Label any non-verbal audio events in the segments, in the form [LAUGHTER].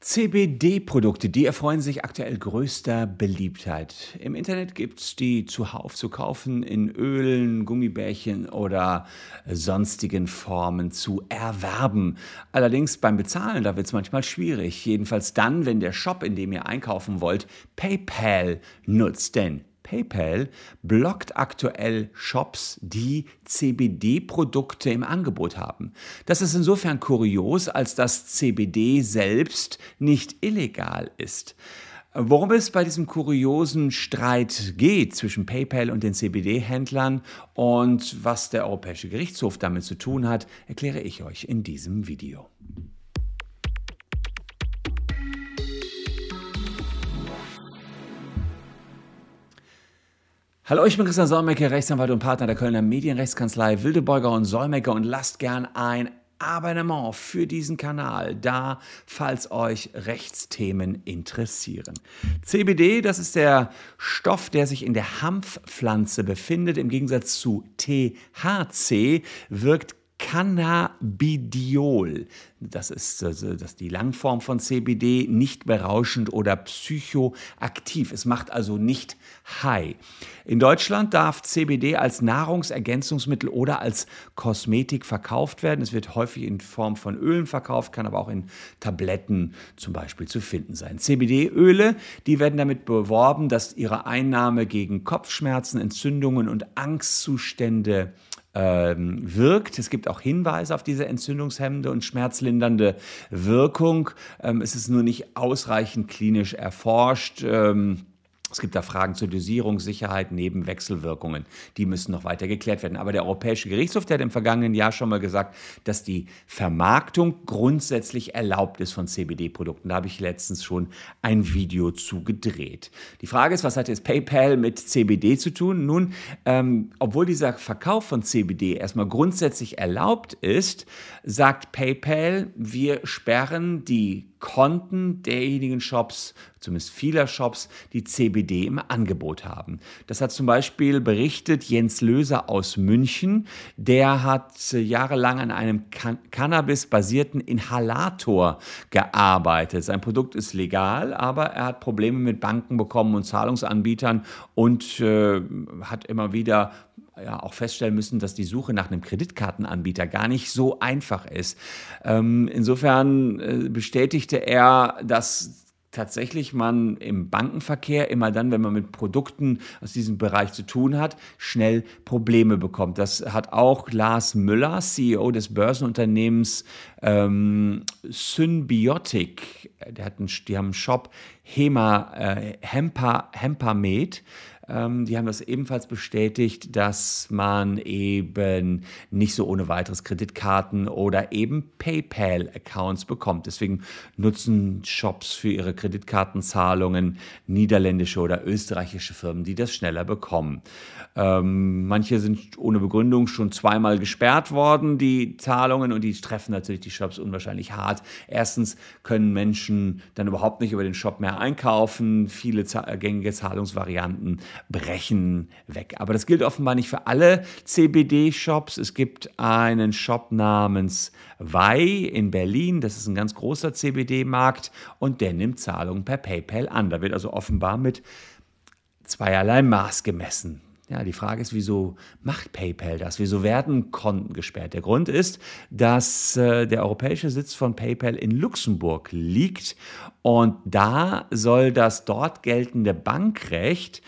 CBD-Produkte, die erfreuen sich aktuell größter Beliebtheit. Im Internet gibt es die zuhauf zu kaufen in Ölen, Gummibärchen oder sonstigen Formen zu erwerben. Allerdings beim Bezahlen, da wird es manchmal schwierig. Jedenfalls dann, wenn der Shop, in dem ihr einkaufen wollt, PayPal nutzt. Denn PayPal blockt aktuell Shops, die CBD-Produkte im Angebot haben. Das ist insofern kurios, als dass CBD selbst nicht illegal ist. Worum es bei diesem kuriosen Streit geht zwischen PayPal und den CBD-Händlern und was der Europäische Gerichtshof damit zu tun hat, erkläre ich euch in diesem Video. Hallo, ich bin Christian Solmecke, Rechtsanwalt und Partner der Kölner Medienrechtskanzlei Wildeborger und Solmecke und lasst gern ein Abonnement für diesen Kanal da, falls euch Rechtsthemen interessieren. CBD, das ist der Stoff, der sich in der Hanfpflanze befindet. Im Gegensatz zu THC wirkt Cannabidiol. Das ist, das ist die Langform von CBD, nicht berauschend oder psychoaktiv. Es macht also nicht high. In Deutschland darf CBD als Nahrungsergänzungsmittel oder als Kosmetik verkauft werden. Es wird häufig in Form von Ölen verkauft, kann aber auch in Tabletten zum Beispiel zu finden sein. CBD-Öle, die werden damit beworben, dass ihre Einnahme gegen Kopfschmerzen, Entzündungen und Angstzustände ähm, wirkt. Es gibt auch Hinweise auf diese entzündungshemmende und schmerzlindernde Wirkung. Ähm, es ist nur nicht ausreichend klinisch erforscht. Ähm, es gibt da Fragen zur Dosierung, Sicherheit, Nebenwechselwirkungen. Die müssen noch weiter geklärt werden. Aber der Europäische Gerichtshof, der hat im vergangenen Jahr schon mal gesagt, dass die Vermarktung grundsätzlich erlaubt ist von CBD-Produkten. Da habe ich letztens schon ein Video zu gedreht. Die Frage ist, was hat jetzt PayPal mit CBD zu tun? Nun, ähm, obwohl dieser Verkauf von CBD erstmal grundsätzlich erlaubt ist, sagt PayPal, wir sperren die Konten derjenigen Shops, zumindest vieler Shops, die CBD im Angebot haben. Das hat zum Beispiel berichtet Jens Löser aus München. Der hat jahrelang an einem Can Cannabis-basierten Inhalator gearbeitet. Sein Produkt ist legal, aber er hat Probleme mit Banken bekommen und Zahlungsanbietern und äh, hat immer wieder ja auch feststellen müssen, dass die Suche nach einem Kreditkartenanbieter gar nicht so einfach ist. Ähm, insofern äh, bestätigte er, dass tatsächlich man im Bankenverkehr immer dann, wenn man mit Produkten aus diesem Bereich zu tun hat, schnell Probleme bekommt. Das hat auch Lars Müller, CEO des Börsenunternehmens ähm, Symbiotic, der hat einen, die haben einen Shop Hema, äh, Hempa, Hempamed, ähm, die haben das ebenfalls bestätigt, dass man eben nicht so ohne weiteres Kreditkarten oder eben PayPal-Accounts bekommt. Deswegen nutzen Shops für ihre Kreditkartenzahlungen niederländische oder österreichische Firmen, die das schneller bekommen. Ähm, manche sind ohne Begründung schon zweimal gesperrt worden, die Zahlungen, und die treffen natürlich die Shops unwahrscheinlich hart. Erstens können Menschen dann überhaupt nicht über den Shop mehr einkaufen. Viele gängige Zahlungsvarianten brechen weg. Aber das gilt offenbar nicht für alle CBD-Shops. Es gibt einen Shop namens Wei in Berlin. Das ist ein ganz großer CBD-Markt und der nimmt Zahlungen per PayPal an. Da wird also offenbar mit zweierlei Maß gemessen. Ja, die Frage ist, wieso macht PayPal das? Wieso werden Konten gesperrt? Der Grund ist, dass äh, der europäische Sitz von PayPal in Luxemburg liegt und da soll das dort geltende Bankrecht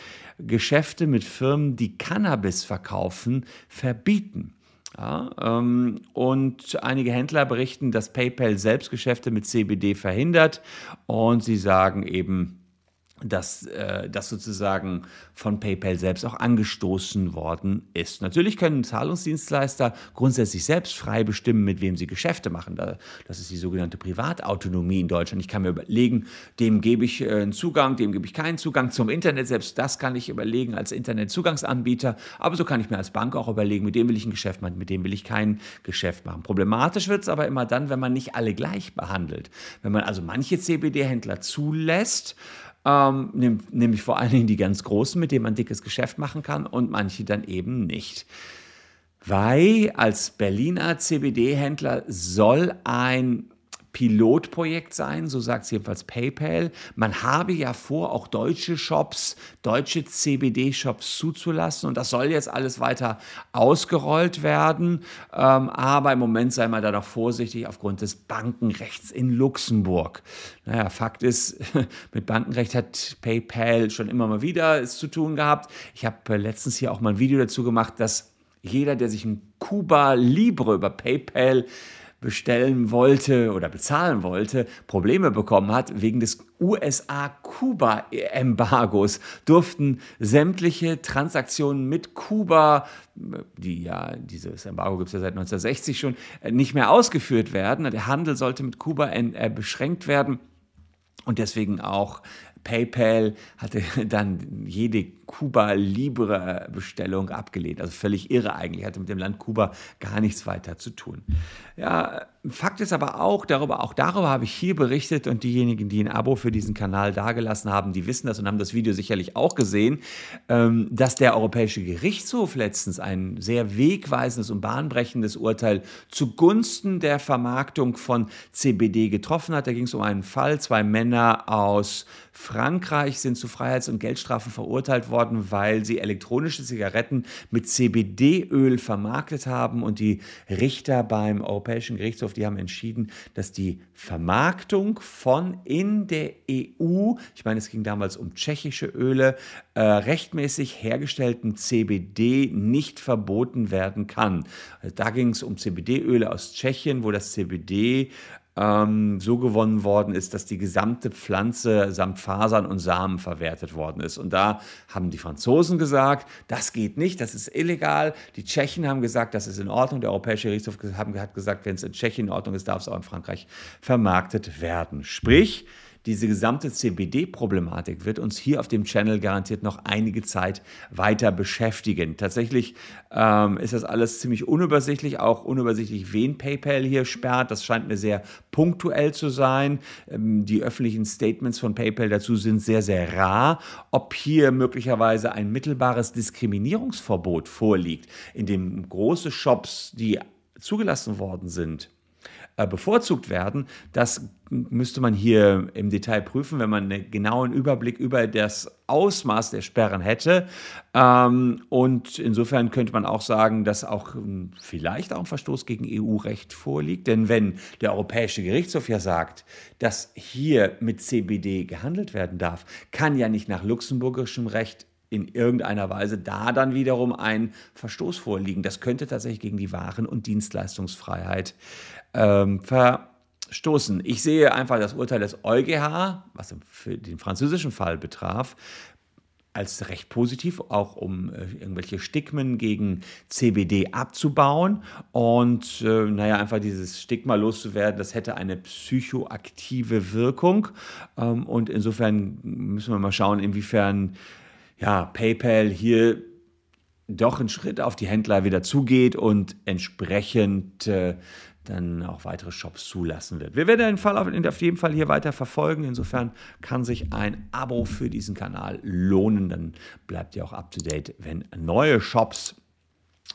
Geschäfte mit Firmen, die Cannabis verkaufen, verbieten. Ja, ähm, und einige Händler berichten, dass PayPal selbst Geschäfte mit CBD verhindert und sie sagen eben, dass äh, das sozusagen von PayPal selbst auch angestoßen worden ist. Natürlich können Zahlungsdienstleister grundsätzlich selbst frei bestimmen, mit wem sie Geschäfte machen. Das ist die sogenannte Privatautonomie in Deutschland. Ich kann mir überlegen, dem gebe ich äh, einen Zugang, dem gebe ich keinen Zugang zum Internet. Selbst das kann ich überlegen als Internetzugangsanbieter. Aber so kann ich mir als Bank auch überlegen, mit dem will ich ein Geschäft machen, mit dem will ich kein Geschäft machen. Problematisch wird es aber immer dann, wenn man nicht alle gleich behandelt. Wenn man also manche CBD-Händler zulässt, ähm, nämlich vor allen Dingen die ganz großen, mit denen man dickes Geschäft machen kann und manche dann eben nicht. Weil als Berliner CBD-Händler soll ein Pilotprojekt sein, so sagt es jedenfalls PayPal. Man habe ja vor, auch deutsche Shops, deutsche CBD-Shops zuzulassen und das soll jetzt alles weiter ausgerollt werden. Ähm, aber im Moment sei man da noch vorsichtig aufgrund des Bankenrechts in Luxemburg. Naja, Fakt ist, [LAUGHS] mit Bankenrecht hat PayPal schon immer mal wieder es zu tun gehabt. Ich habe äh, letztens hier auch mal ein Video dazu gemacht, dass jeder, der sich ein Cuba Libre über PayPal bestellen wollte oder bezahlen wollte, Probleme bekommen hat wegen des USA-Kuba-Embargos, durften sämtliche Transaktionen mit Kuba, die ja, dieses Embargo gibt es ja seit 1960 schon, nicht mehr ausgeführt werden. Der Handel sollte mit Kuba äh, beschränkt werden und deswegen auch PayPal hatte [LAUGHS] dann jede Kuba Libre Bestellung abgelehnt. Also völlig irre eigentlich, hatte mit dem Land Kuba gar nichts weiter zu tun. Ja, Fakt ist aber auch, darüber, auch darüber habe ich hier berichtet und diejenigen, die ein Abo für diesen Kanal dagelassen haben, die wissen das und haben das Video sicherlich auch gesehen, ähm, dass der Europäische Gerichtshof letztens ein sehr wegweisendes und bahnbrechendes Urteil zugunsten der Vermarktung von CBD getroffen hat. Da ging es um einen Fall, zwei Männer aus Frankreich sind zu Freiheits- und Geldstrafen verurteilt worden, weil sie elektronische Zigaretten mit CBD-Öl vermarktet haben und die Richter beim Europäischen Gerichtshof, die haben entschieden, dass die Vermarktung von in der EU, ich meine, es ging damals um tschechische Öle, äh, rechtmäßig hergestellten CBD nicht verboten werden kann. Also da ging es um CBD-Öle aus Tschechien, wo das CBD ähm, so gewonnen worden ist, dass die gesamte Pflanze samt Fasern und Samen verwertet worden ist. Und da haben die Franzosen gesagt, das geht nicht, das ist illegal. Die Tschechen haben gesagt, das ist in Ordnung. Der Europäische Gerichtshof hat gesagt, wenn es in Tschechien in Ordnung ist, darf es auch in Frankreich vermarktet werden. Sprich, diese gesamte CBD-Problematik wird uns hier auf dem Channel garantiert noch einige Zeit weiter beschäftigen. Tatsächlich ähm, ist das alles ziemlich unübersichtlich, auch unübersichtlich, wen PayPal hier sperrt. Das scheint mir sehr punktuell zu sein. Ähm, die öffentlichen Statements von PayPal dazu sind sehr, sehr rar. Ob hier möglicherweise ein mittelbares Diskriminierungsverbot vorliegt, in dem große Shops, die zugelassen worden sind, bevorzugt werden. Das müsste man hier im Detail prüfen, wenn man einen genauen Überblick über das Ausmaß der Sperren hätte. Ähm, und insofern könnte man auch sagen, dass auch ähm, vielleicht auch ein Verstoß gegen EU-Recht vorliegt. Denn wenn der Europäische Gerichtshof ja sagt, dass hier mit CBD gehandelt werden darf, kann ja nicht nach luxemburgischem Recht in irgendeiner Weise da dann wiederum ein Verstoß vorliegen. Das könnte tatsächlich gegen die Waren- und Dienstleistungsfreiheit ähm, verstoßen. Ich sehe einfach das Urteil des EuGH, was den französischen Fall betraf, als recht positiv, auch um äh, irgendwelche Stigmen gegen CBD abzubauen und äh, naja, einfach dieses Stigma loszuwerden, das hätte eine psychoaktive Wirkung ähm, und insofern müssen wir mal schauen, inwiefern ja, PayPal hier doch einen Schritt auf die Händler wieder zugeht und entsprechend äh, dann auch weitere Shops zulassen wird. Wir werden den Fall auf, auf jeden Fall hier weiter verfolgen. Insofern kann sich ein Abo für diesen Kanal lohnen. Dann bleibt ihr auch up to date, wenn neue Shops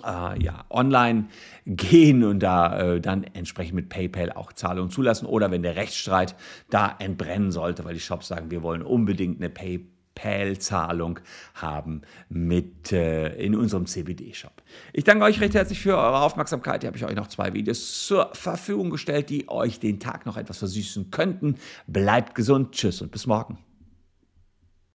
äh, ja, online gehen und da äh, dann entsprechend mit PayPal auch Zahlungen zulassen oder wenn der Rechtsstreit da entbrennen sollte, weil die Shops sagen, wir wollen unbedingt eine PayPal PayPal-Zahlung haben mit äh, in unserem CBD-Shop. Ich danke euch recht herzlich für eure Aufmerksamkeit. Hier habe ich euch noch zwei Videos zur Verfügung gestellt, die euch den Tag noch etwas versüßen könnten. Bleibt gesund, tschüss und bis morgen.